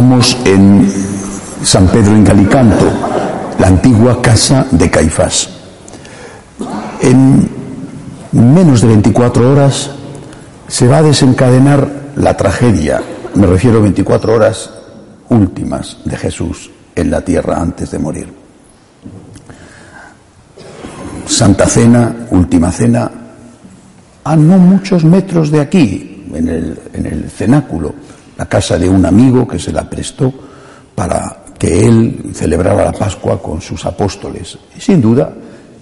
Estamos en San Pedro en Calicanto, la antigua casa de Caifás. En menos de 24 horas se va a desencadenar la tragedia, me refiero a 24 horas últimas de Jesús en la tierra antes de morir. Santa Cena, Última Cena, a no muchos metros de aquí, en el cenáculo, la casa de un amigo que se la prestó para que él celebrara la Pascua con sus apóstoles. Y sin duda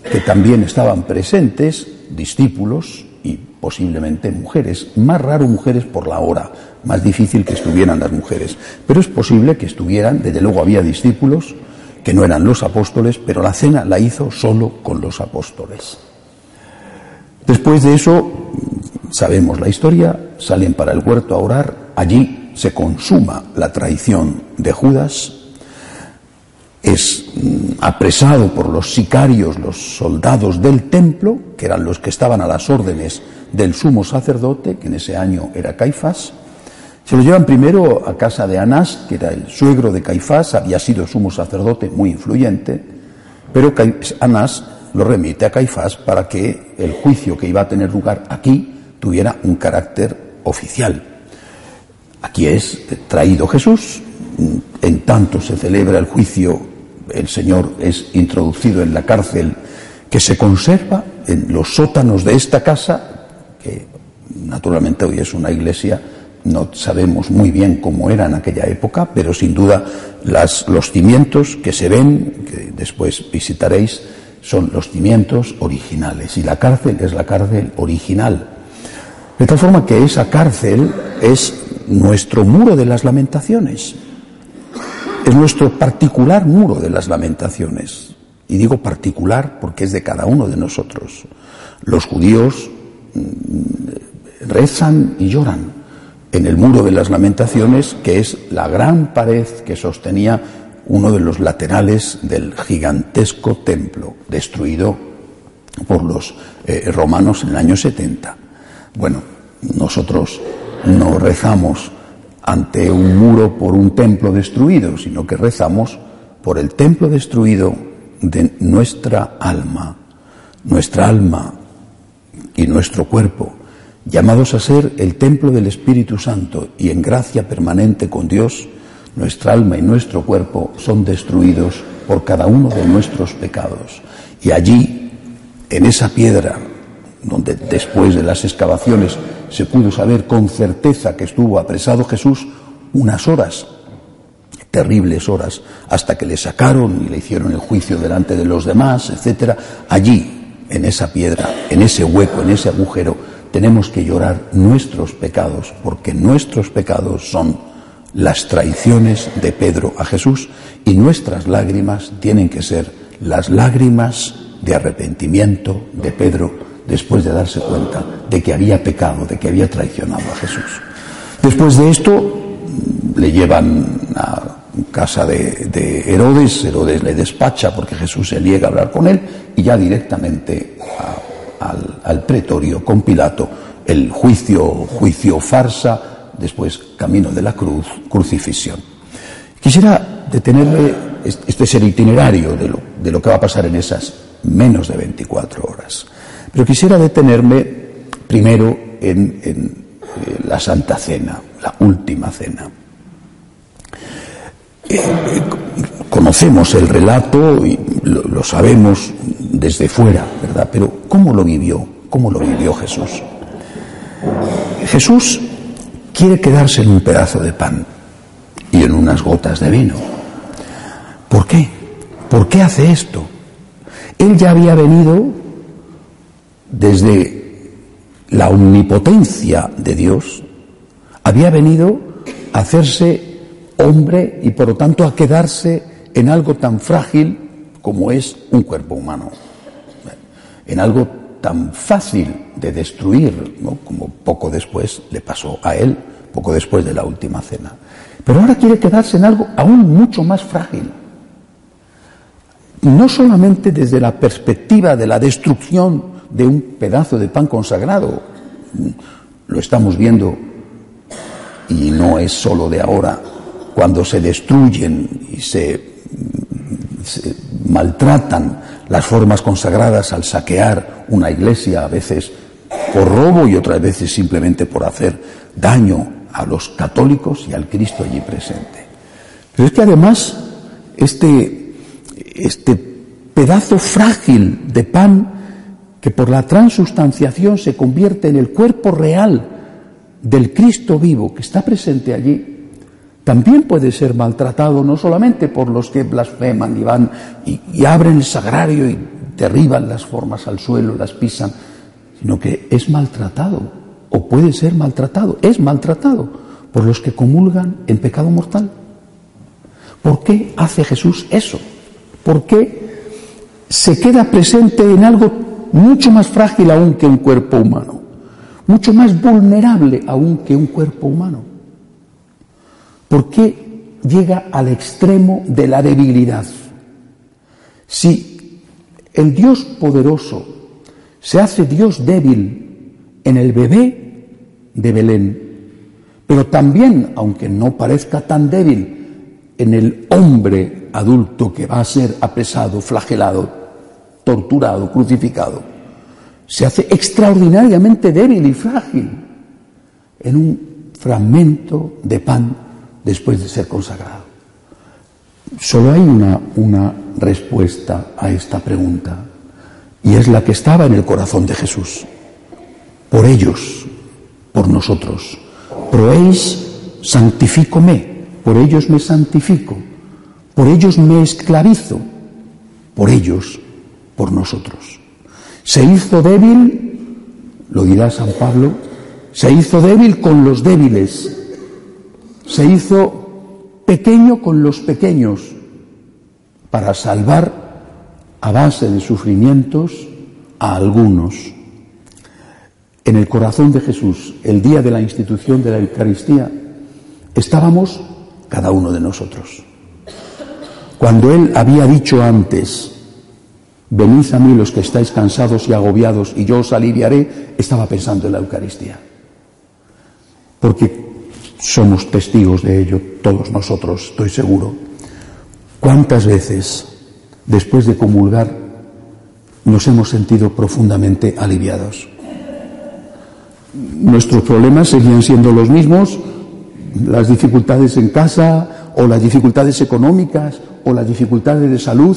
que también estaban presentes discípulos y posiblemente mujeres, más raro mujeres por la hora, más difícil que estuvieran las mujeres, pero es posible que estuvieran, desde luego había discípulos que no eran los apóstoles, pero la cena la hizo solo con los apóstoles. Después de eso, sabemos la historia, salen para el huerto a orar, allí se consuma la traición de Judas, es mm, apresado por los sicarios, los soldados del templo, que eran los que estaban a las órdenes del sumo sacerdote, que en ese año era Caifás. Se lo llevan primero a casa de Anás, que era el suegro de Caifás, había sido sumo sacerdote muy influyente, pero Anás lo remite a Caifás para que el juicio que iba a tener lugar aquí tuviera un carácter oficial. Aquí es traído Jesús, en tanto se celebra el juicio, el Señor es introducido en la cárcel que se conserva en los sótanos de esta casa, que naturalmente hoy es una iglesia, no sabemos muy bien cómo era en aquella época, pero sin duda los cimientos que se ven, que después visitaréis, son los cimientos originales. Y la cárcel es la cárcel original. De tal forma que esa cárcel es nuestro muro de las lamentaciones. Es nuestro particular muro de las lamentaciones. Y digo particular porque es de cada uno de nosotros. Los judíos mm, rezan y lloran en el muro de las lamentaciones, que es la gran pared que sostenía uno de los laterales del gigantesco templo destruido por los eh, romanos en el año 70. Bueno, nosotros no rezamos ante un muro por un templo destruido, sino que rezamos por el templo destruido de nuestra alma, nuestra alma y nuestro cuerpo, llamados a ser el templo del Espíritu Santo y en gracia permanente con Dios, nuestra alma y nuestro cuerpo son destruidos por cada uno de nuestros pecados. Y allí, en esa piedra, donde después de las excavaciones se pudo saber con certeza que estuvo apresado Jesús unas horas, terribles horas, hasta que le sacaron y le hicieron el juicio delante de los demás, etcétera. Allí, en esa piedra, en ese hueco, en ese agujero, tenemos que llorar nuestros pecados, porque nuestros pecados son las traiciones de Pedro a Jesús y nuestras lágrimas tienen que ser las lágrimas de arrepentimiento de Pedro después de darse cuenta de que había pecado, de que había traicionado a Jesús. Después de esto le llevan a casa de, Herodes, Herodes le despacha porque Jesús se niega a hablar con él y ya directamente al, al, pretorio con Pilato, el juicio, juicio farsa, después camino de la cruz, crucifixión. Quisiera detenerme, este es el itinerario de lo, de lo que va a pasar en esas menos de 24 horas. Pero quisiera detenerme primero en, eh, la Santa Cena, la última cena. Eh, eh, conocemos el relato y lo, sabemos desde fuera, ¿verdad? Pero ¿cómo lo vivió? ¿Cómo lo vivió Jesús? Jesús quiere quedarse en un pedazo de pan y en unas gotas de vino. ¿Por qué? ¿Por qué hace esto? Él ya había venido desde la omnipotencia de Dios, había venido a hacerse hombre y por lo tanto a quedarse en algo tan frágil como es un cuerpo humano, en algo tan fácil de destruir, como poco después le pasó a él, poco después de la última cena. Pero ahora quiere quedarse en algo aún mucho más frágil. No solamente desde la perspectiva de la destrucción de un pedazo de pan consagrado. Lo estamos viendo y no es solo de ahora cuando se destruyen y se, maltratan las formas consagradas al saquear una iglesia, a veces por robo y otras veces simplemente por hacer daño a los católicos y al Cristo allí presente. Pero es que además este, este pedazo frágil de pan que por la transustanciación se convierte en el cuerpo real del Cristo vivo que está presente allí, también puede ser maltratado no solamente por los que blasfeman y van y, abren el sagrario y derriban las formas al suelo, las pisan, sino que es maltratado, o puede ser maltratado, es maltratado por los que comulgan en pecado mortal. ¿Por qué hace Jesús eso? ¿Por qué se queda presente en algo mucho más frágil aún que un cuerpo humano? Mucho más vulnerable aún que un cuerpo humano. ¿Por qué llega al extremo de la debilidad? Si el Dios poderoso se hace Dios débil en el bebé de Belén, pero también, aunque no parezca tan débil, en el hombre adulto que va a ser apresado, flagelado, torturado, crucificado. Se hace extraordinariamente débil y frágil en un fragmento de pan después de ser consagrado. Solo hay una, respuesta a esta pregunta. Y es la que estaba en el corazón de Jesús. Por ellos, por nosotros. Proéis, santifícome. Por ellos me santifico. Por ellos me esclavizo. Por ellos, por nosotros. Se hizo débil, lo dirá San Pablo, se hizo débil con los débiles. Se hizo pequeño con los pequeños para salvar a base de sufrimientos a algunos. En el corazón de Jesús, el día de la institución de la Eucaristía, estábamos cada uno de nosotros. Cuando Él había dicho antes, venid a mí los que estáis cansados y agobiados y yo os aliviaré, estaba pensando en la Eucaristía. Porque somos testigos de ello, todos nosotros, estoy seguro. ¿Cuántas veces después de comulgar, nos hemos sentido profundamente aliviados. Nuestros problemas seguían siendo los mismos, las dificultades en casa o las dificultades económicas o las dificultades de salud,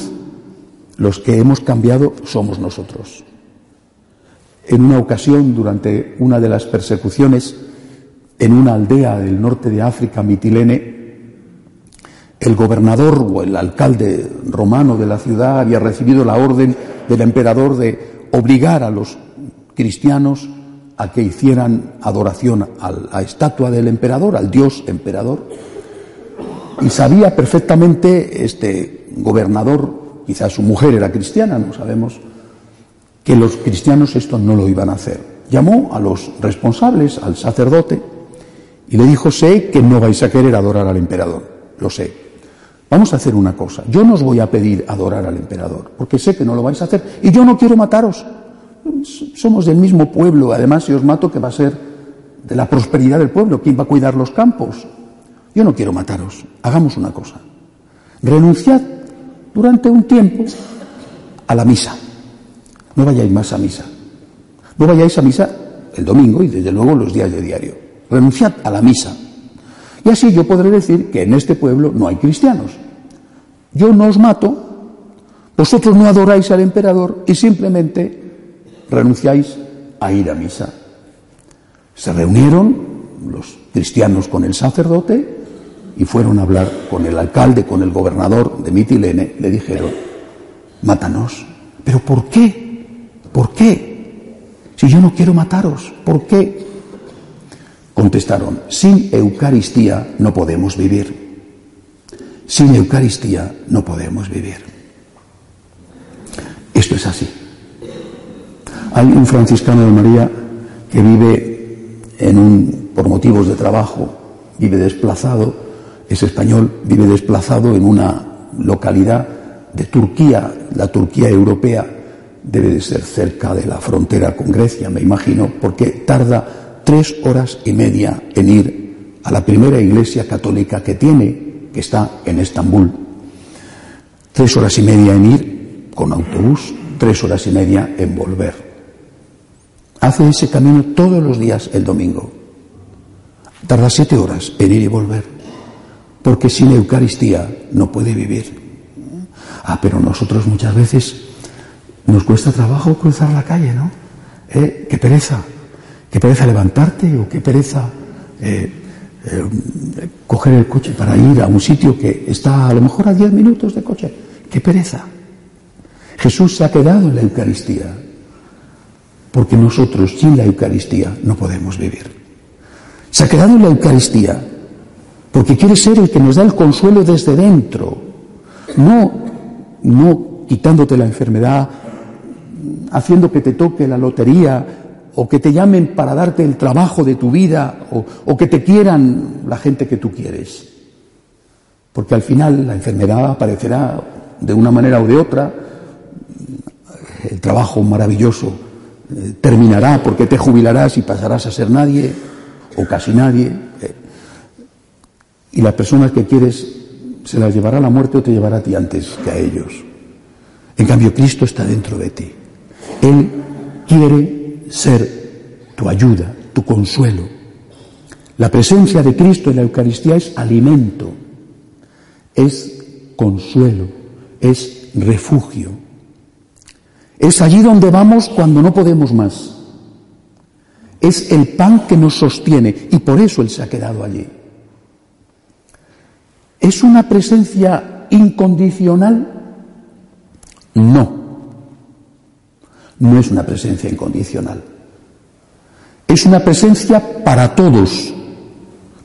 los que hemos cambiado somos nosotros. En una ocasión, durante una de las persecuciones en una aldea del norte de África, Mitilene, el gobernador o el alcalde romano de la ciudad había recibido la orden del emperador de obligar a los cristianos a que hicieran adoración a la estatua del emperador, al dios emperador. Y sabía perfectamente este gobernador, quizás su mujer era cristiana, no sabemos, que los cristianos esto no lo iban a hacer. Llamó a los responsables, al sacerdote, y le dijo, sé que no vais a querer adorar al emperador, lo sé, Vamos a hacer una cosa. Yo no os voy a pedir adorar al emperador, porque sé que no lo vais a hacer. Y yo no quiero mataros. Somos del mismo pueblo. Además, si os mato, que va a ser de la prosperidad del pueblo. ¿Quién va a cuidar los campos? Yo no quiero mataros. Hagamos una cosa. Renunciad durante un tiempo a la misa. No vayáis más a misa. No vayáis a misa el domingo y desde luego los días de diario. Renunciad a la misa. Y así yo podré decir que en este pueblo no hay cristianos. Yo no os mato, vosotros no adoráis al emperador y simplemente renunciáis a ir a misa. Se reunieron los cristianos con el sacerdote y fueron a hablar con el alcalde, con el gobernador de Mitilene. Le dijeron, mátanos. ¿Pero por qué? ¿Por qué? Si yo no quiero mataros, ¿por qué? Contestaron, sin Eucaristía no podemos vivir. Sin Eucaristía no podemos vivir. Esto es así. Hay un franciscano de María que vive en un, por motivos de trabajo, vive desplazado, es español, vive desplazado en una localidad de Turquía, la Turquía europea debe de ser cerca de la frontera con Grecia, me imagino, porque tarda tres horas y media en ir a la primera iglesia católica que tiene que está en Estambul. Tres horas y media en ir con autobús, tres horas y media en volver. Hace ese camino todos los días el domingo. Tarda siete horas en ir y volver, porque sin Eucaristía no puede vivir. Ah, pero nosotros muchas veces nos cuesta trabajo cruzar la calle, ¿no? ¿Eh? Qué pereza, qué pereza levantarte o qué pereza eh, eh, coger el coche para ir a un sitio que está a lo mejor a diez minutos de coche. Qué pereza. Jesús se ha quedado en la Eucaristía, porque nosotros sin la Eucaristía no podemos vivir. Se ha quedado en la Eucaristía, porque quiere ser el que nos da el consuelo desde dentro, no, no quitándote la enfermedad, haciendo que te toque la lotería o que te llamen para darte el trabajo de tu vida o, que te quieran la gente que tú quieres. Porque al final la enfermedad aparecerá de una manera o de otra, el trabajo maravilloso eh, terminará porque te jubilarás y pasarás a ser nadie o casi nadie. Y las personas que quieres se las llevará la muerte o te llevará a ti antes que a ellos. En cambio, Cristo está dentro de ti. Él quiere ser tu ayuda, tu consuelo. La presencia de Cristo en la Eucaristía es alimento, es consuelo, es refugio. Es allí donde vamos cuando no podemos más. Es el pan que nos sostiene y por eso Él se ha quedado allí. ¿Es una presencia incondicional? No no es una presencia incondicional. Es una presencia para todos,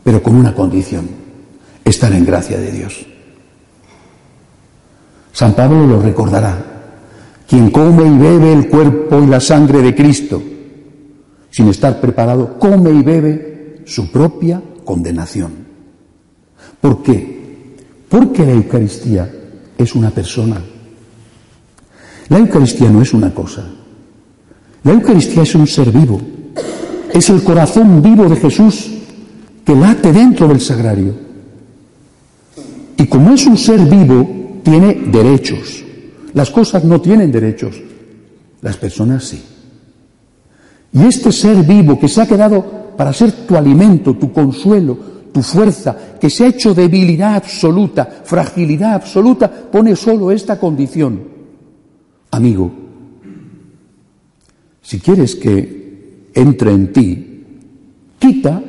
pero con una condición, estar en gracia de Dios. San Pablo lo recordará. Quien come y bebe el cuerpo y la sangre de Cristo, sin estar preparado, come y bebe su propia condenación. ¿Por qué? Porque la Eucaristía es una persona. La Eucaristía no es una cosa. La Eucaristía es un ser vivo, es el corazón vivo de Jesús que late dentro del sagrario. Y como es un ser vivo, tiene derechos. Las cosas no tienen derechos, las personas sí. Y este ser vivo que se ha quedado para ser tu alimento, tu consuelo, tu fuerza, que se ha hecho debilidad absoluta, fragilidad absoluta, pone solo esta condición. Amigo, si quieres que entre en ti, quita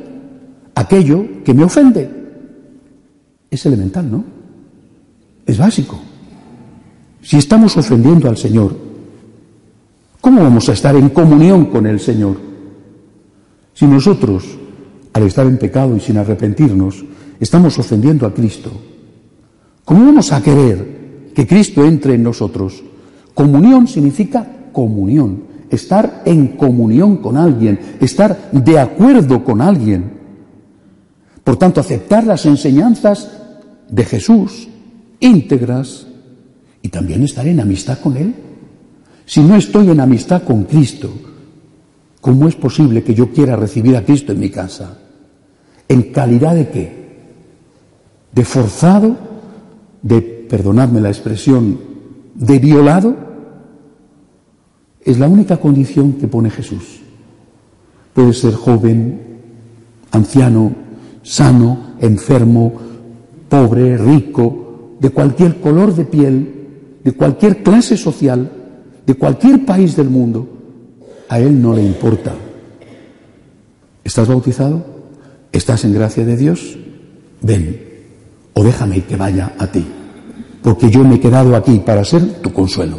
aquello que me ofende. Es elemental, ¿no? Es básico. Si estamos ofendiendo al Señor, ¿cómo vamos a estar en comunión con el Señor? Si nosotros, al estar en pecado y sin arrepentirnos, estamos ofendiendo a Cristo, ¿cómo vamos a querer que Cristo entre en nosotros? Comunión significa comunión estar en comunión con alguien, estar de acuerdo con alguien. Por tanto, aceptar las enseñanzas de Jesús íntegras y también estar en amistad con Él. Si no estoy en amistad con Cristo, ¿cómo es posible que yo quiera recibir a Cristo en mi casa? ¿En calidad de qué? ¿De forzado? ¿De, perdonadme la expresión, de violado? Es la única condición que pone Jesús. Puede ser joven, anciano, sano, enfermo, pobre, rico, de cualquier color de piel, de cualquier clase social, de cualquier país del mundo. A Él no le importa. ¿Estás bautizado? ¿Estás en gracia de Dios? Ven, o déjame que vaya a ti, porque yo me he quedado aquí para ser tu consuelo.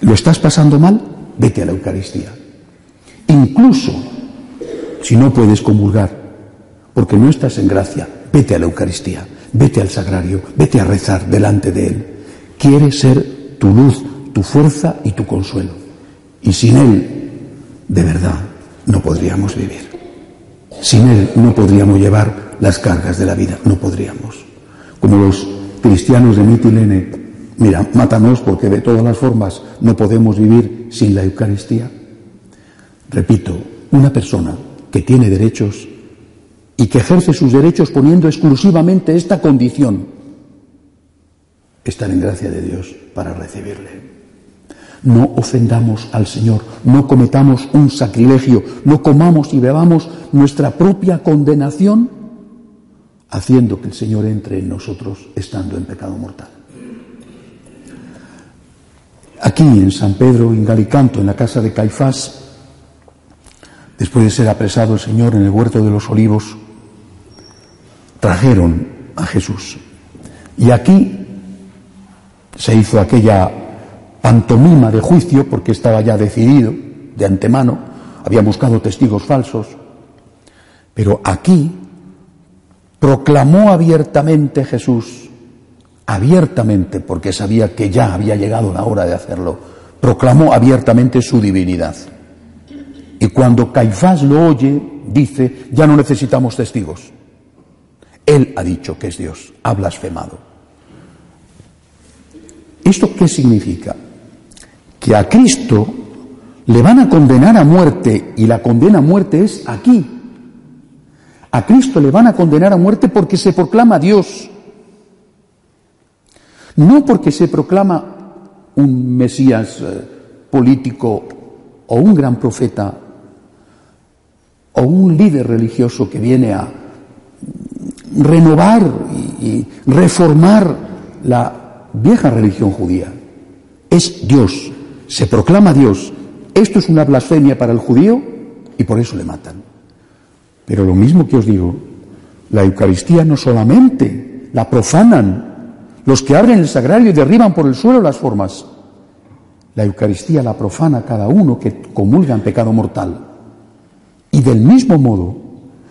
¿Lo estás pasando mal? Vete a la Eucaristía. Incluso si no puedes comulgar, porque no estás en gracia, vete a la Eucaristía, vete al sagrario, vete a rezar delante de Él. Quiere ser tu luz, tu fuerza y tu consuelo. Y sin Él, de verdad, no podríamos vivir. Sin Él no podríamos llevar las cargas de la vida, no podríamos. Como los cristianos de Mitilene Mira, mátanos porque de todas las formas no podemos vivir sin la Eucaristía. Repito, una persona que tiene derechos y que ejerce sus derechos poniendo exclusivamente esta condición, estar en gracia de Dios para recibirle. No ofendamos al Señor, no cometamos un sacrilegio, no comamos y bebamos nuestra propia condenación, haciendo que el Señor entre en nosotros estando en pecado mortal. Aquí en San Pedro, en Galicanto, en la casa de Caifás, después de ser apresado el Señor en el huerto de los olivos, trajeron a Jesús. Y aquí se hizo aquella pantomima de juicio, porque estaba ya decidido de antemano, había buscado testigos falsos, pero aquí proclamó abiertamente Jesús, abiertamente, porque sabía que ya había llegado la hora de hacerlo, proclamó abiertamente su divinidad. Y cuando Caifás lo oye, dice, ya no necesitamos testigos. Él ha dicho que es Dios, ha blasfemado. ¿Esto qué significa? Que a Cristo le van a condenar a muerte y la condena a muerte es aquí. A Cristo le van a condenar a muerte porque se proclama Dios. No porque se proclama un Mesías eh, político o un gran profeta o un líder religioso que viene a renovar y, reformar la vieja religión judía. Es Dios, se proclama Dios. Esto es una blasfemia para el judío y por eso le matan. Pero lo mismo que os digo, la Eucaristía no solamente la profanan los que abren el sagrario y derriban por el suelo las formas. La Eucaristía la profana cada uno que comulga en pecado mortal. Y del mismo modo,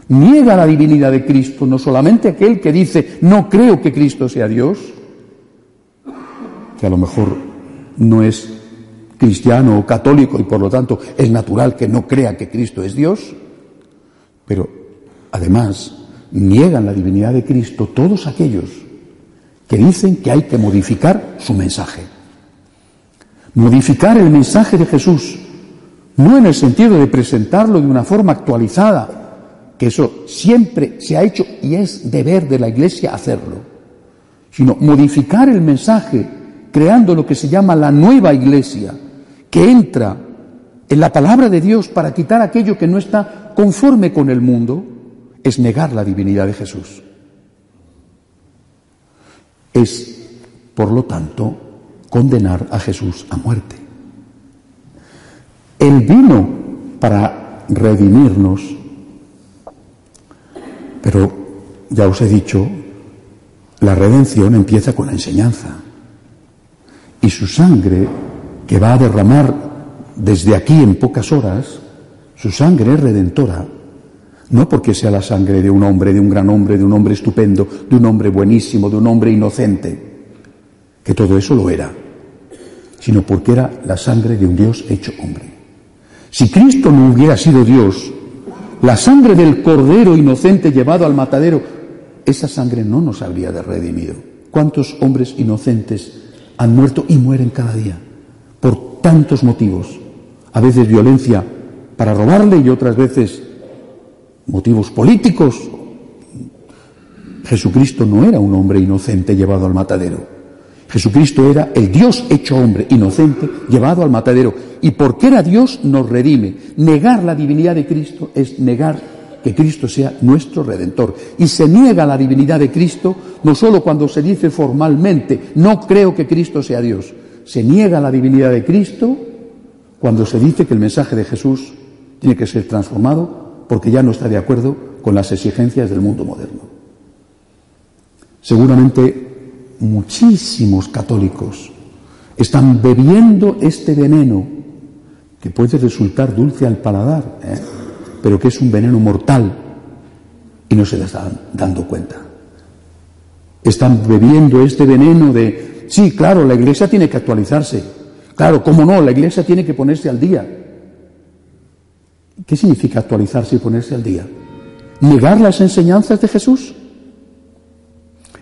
niega la divinidad de Cristo, no solamente aquel que dice, no creo que Cristo sea Dios, que a lo mejor no es cristiano o católico y por lo tanto es natural que no crea que Cristo es Dios, pero además niegan la divinidad de Cristo todos aquellos que dicen que hay que modificar su mensaje. Modificar el mensaje de Jesús, no en el sentido de presentarlo de una forma actualizada, que eso siempre se ha hecho y es deber de la Iglesia hacerlo, sino modificar el mensaje creando lo que se llama la nueva Iglesia, que entra en la palabra de Dios para quitar aquello que no está conforme con el mundo, es negar la divinidad de Jesús. Es, por lo tanto, condenar a Jesús a muerte. Él vino para redimirnos pero ya os he dicho, la redención empieza con la enseñanza. Y su sangre, que va a derramar desde aquí en pocas horas, su sangre redentora. No porque sea la sangre de un hombre, de un gran hombre, de un hombre estupendo, de un hombre buenísimo, de un hombre inocente, que todo eso lo era, sino porque era la sangre de un Dios hecho hombre. Si Cristo no hubiera sido Dios, la sangre del cordero inocente llevado al matadero, esa sangre no nos habría de redimido. ¿Cuántos hombres inocentes han muerto y mueren cada día? Por tantos motivos. A veces violencia para robarle y otras veces motivos políticos. Jesucristo no era un hombre inocente llevado al matadero. Jesucristo era el Dios hecho hombre, inocente, llevado al matadero. Y porque era Dios, nos redime. Negar la divinidad de Cristo es negar que Cristo sea nuestro redentor. Y se niega la divinidad de Cristo no solo cuando se dice formalmente, no creo que Cristo sea Dios. Se niega la divinidad de Cristo cuando se dice que el mensaje de Jesús tiene que ser transformado porque ya no está de acuerdo con las exigencias del mundo moderno. Seguramente muchísimos católicos están bebiendo este veneno que puede resultar dulce al paladar, ¿eh? pero que es un veneno mortal y no se les están dando cuenta. Están bebiendo este veneno de, sí, claro, la iglesia tiene que actualizarse. Claro, ¿cómo no? La iglesia tiene que ponerse al día. ¿Qué significa actualizarse y ponerse al día? ¿Negar las enseñanzas de Jesús?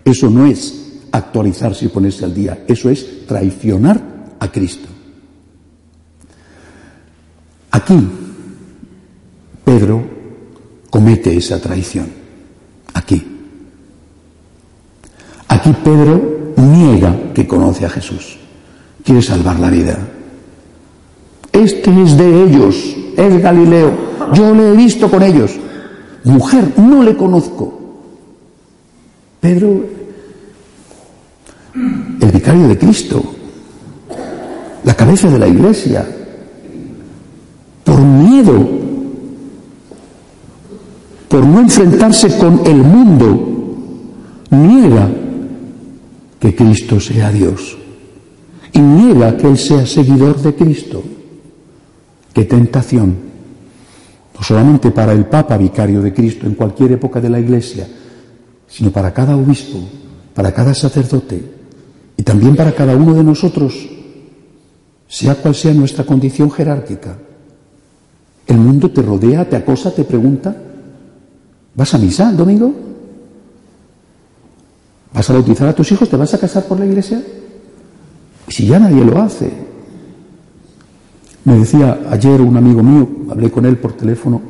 Eso no es actualizarse y ponerse al día. Eso es traicionar a Cristo. Aquí Pedro comete esa traición. Aquí. Aquí Pedro niega que conoce a Jesús. Quiere salvar la vida. Este es de ellos, es Galileo. Yo le he visto con ellos. Mujer, no le conozco. Pedro, el vicario de Cristo, la cabeza de la iglesia, por miedo, por no enfrentarse con el mundo, niega que Cristo sea Dios y niega que Él sea seguidor de Cristo. Qué tentación, no solamente para el Papa vicario de Cristo en cualquier época de la Iglesia, sino para cada obispo, para cada sacerdote y también para cada uno de nosotros sea cual sea nuestra condición jerárquica. El mundo te rodea, te acosa, te pregunta, ¿vas a misa el domingo? ¿Vas a bautizar a tus hijos? ¿Te vas a casar por la iglesia? Si ya nadie lo hace. Me decía ayer un amigo mío, hablé con él por teléfono,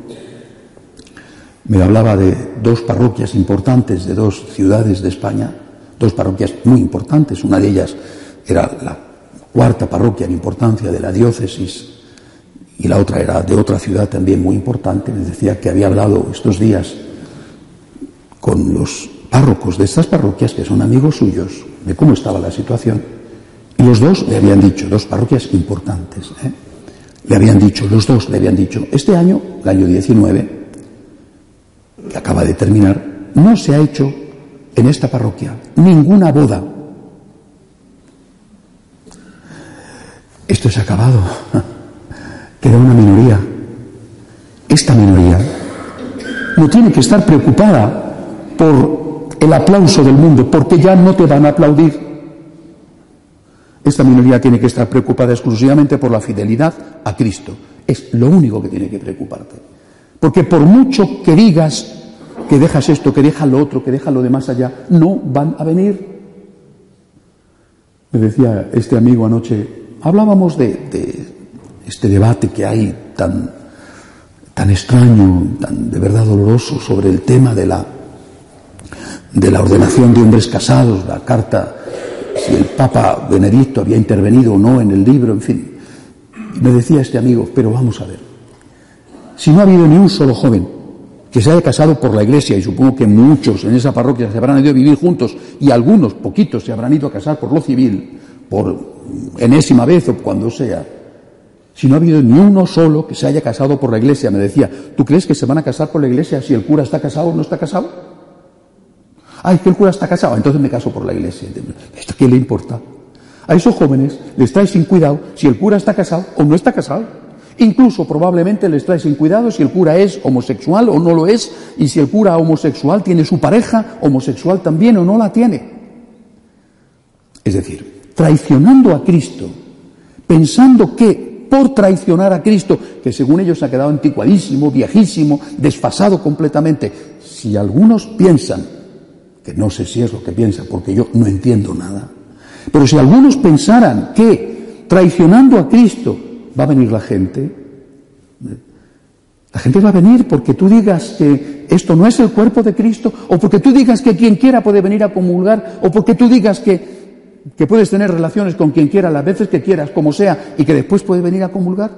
me hablaba de dos parroquias importantes de dos ciudades de España, dos parroquias muy importantes, una de ellas era la cuarta parroquia en importancia de la diócesis y la otra era de otra ciudad también muy importante, me decía que había hablado estos días con los párrocos de estas parroquias que son amigos suyos de cómo estaba la situación y los dos le habían dicho, dos parroquias importantes, ¿eh? le habían dicho, los dos le habían dicho, este año, el año 19, que acaba de terminar, no se ha hecho en esta parroquia ninguna boda Esto es acabado. Queda una minoría. Esta minoría no tiene que estar preocupada por el aplauso del mundo, porque ya no te van a aplaudir. Esta minoría tiene que estar preocupada exclusivamente por la fidelidad a Cristo. Es lo único que tiene que preocuparte. Porque por mucho que digas que dejas esto, que dejas lo otro, que dejas lo de más allá, no van a venir. Me decía este amigo anoche, Hablábamos de, este debate que hay tan, tan extraño, tan de verdad doloroso sobre el tema de la, de la ordenación de hombres casados, la carta, si el Papa Benedicto había intervenido o no en el libro, en fin. me decía este amigo, pero vamos a ver, si no ha habido ni un solo joven que se haya casado por la iglesia, y supongo que muchos en esa parroquia se habrán ido a vivir juntos, y algunos, poquitos, se habrán ido a casar por lo civil, por enésima vez o cuando sea, si no ha habido ni uno solo que se haya casado por la iglesia, me decía, ¿tú crees que se van a casar por la iglesia si el cura está casado o no está casado? Ay, que el cura está casado, entonces me caso por la iglesia. ¿Esto qué le importa? A esos jóvenes les trae sin cuidado si el cura está casado o no está casado. Incluso probablemente les trae sin cuidado si el cura es homosexual o no lo es, y si el cura homosexual tiene su pareja homosexual también o no la tiene. Es decir, traicionando a Cristo, pensando que por traicionar a Cristo, que según ellos ha quedado anticuadísimo, viejísimo, desfasado completamente, si algunos piensan, que no sé si es lo que piensa, porque yo no entiendo nada, pero si algunos pensaran que traicionando a Cristo va a venir la gente, la gente va a venir porque tú digas que esto no es el cuerpo de Cristo, o porque tú digas que quien quiera puede venir a comulgar, o porque tú digas que que puedes tener relaciones con quien quiera, las veces que quieras, como sea, y que después puede venir a comulgar.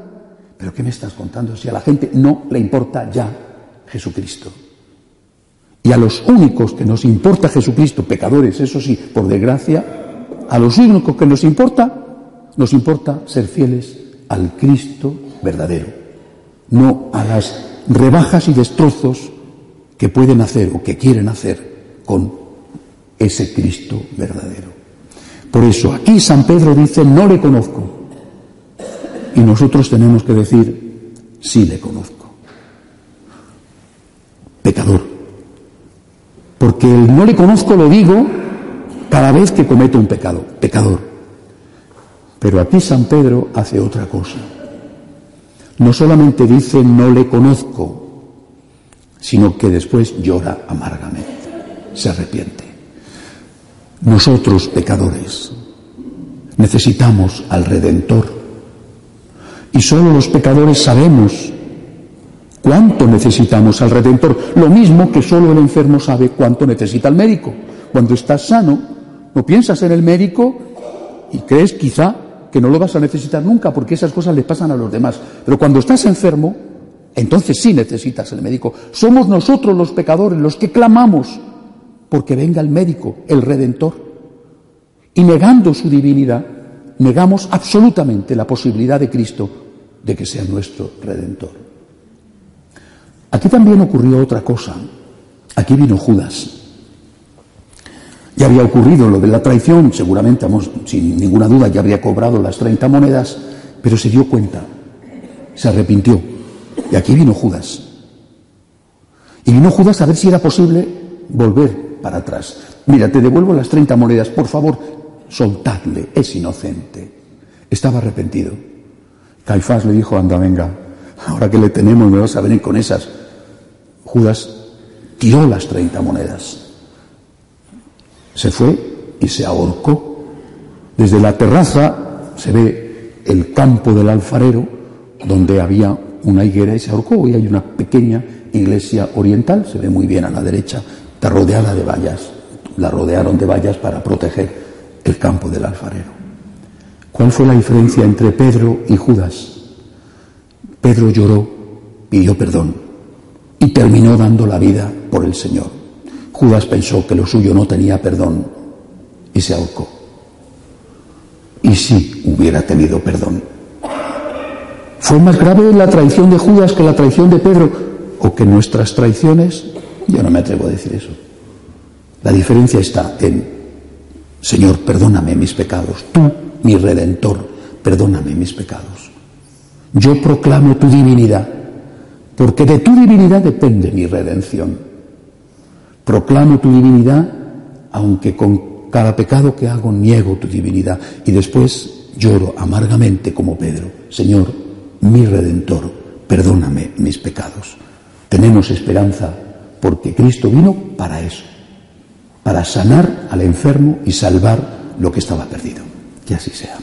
¿Pero qué me estás contando si a la gente no le importa ya Jesucristo? Y a los únicos que nos importa Jesucristo, pecadores, eso sí, por desgracia, a los únicos que nos importa, nos importa ser fieles al Cristo verdadero, no a las rebajas y destrozos que pueden hacer o que quieren hacer con ese Cristo verdadero. Por eso aquí San Pedro dice, no le conozco. Y nosotros tenemos que decir, sí le conozco. Pecador. Porque el no le conozco lo digo cada vez que cometo un pecado. Pecador. Pero aquí San Pedro hace otra cosa. No solamente dice no le conozco, sino que después llora amargamente, se arrepiente. Nosotros, pecadores, necesitamos al Redentor. Y solo los pecadores sabemos cuánto necesitamos al Redentor. Lo mismo que solo el enfermo sabe cuánto necesita el médico. Cuando estás sano, no piensas en el médico y crees quizá que no lo vas a necesitar nunca porque esas cosas le pasan a los demás. Pero cuando estás enfermo, entonces sí necesitas el médico. Somos nosotros los pecadores los que clamamos porque venga el médico, el redentor. Y negando su divinidad, negamos absolutamente la posibilidad de Cristo de que sea nuestro redentor. Aquí también ocurrió otra cosa. Aquí vino Judas. Ya había ocurrido lo de la traición, seguramente, sin ninguna duda, ya habría cobrado las 30 monedas, pero se dio cuenta, se arrepintió. Y aquí vino Judas. Y vino Judas a ver si era posible volver para atrás. Mira, te devuelvo las 30 monedas, por favor, soltadle, es inocente. Estaba arrepentido. Caifás le dijo, anda, venga, ahora que le tenemos me vas a venir con esas. Judas tiró las 30 monedas se fue y se ahorcó. Desde la terraza se ve el campo del alfarero, donde había una higuera y se ahorcó. Y hay una pequeña iglesia oriental, se ve muy bien a la derecha, está rodeada de vallas. La rodearon de vallas para proteger el campo del alfarero. ¿Cuál fue la diferencia entre Pedro y Judas? Pedro lloró, pidió perdón y terminó dando la vida por el Señor. Judas pensó que lo suyo no tenía perdón y se ahorcó. Y si hubiera tenido perdón. ¿Fue más grave la traición de Judas que la traición de Pedro o que nuestras traiciones? Yo no me atrevo a decir eso. La diferencia está en, Señor, perdóname mis pecados. Tú, mi redentor, perdóname mis pecados. Yo proclamo tu divinidad, porque de tu divinidad depende mi redención. Proclamo tu divinidad, aunque con cada pecado que hago niego tu divinidad. Y después lloro amargamente como Pedro. Señor, mi redentor, perdóname mis pecados. Tenemos esperanza porque Cristo vino para eso, para sanar al enfermo y salvar lo que estaba perdido. Que así sea.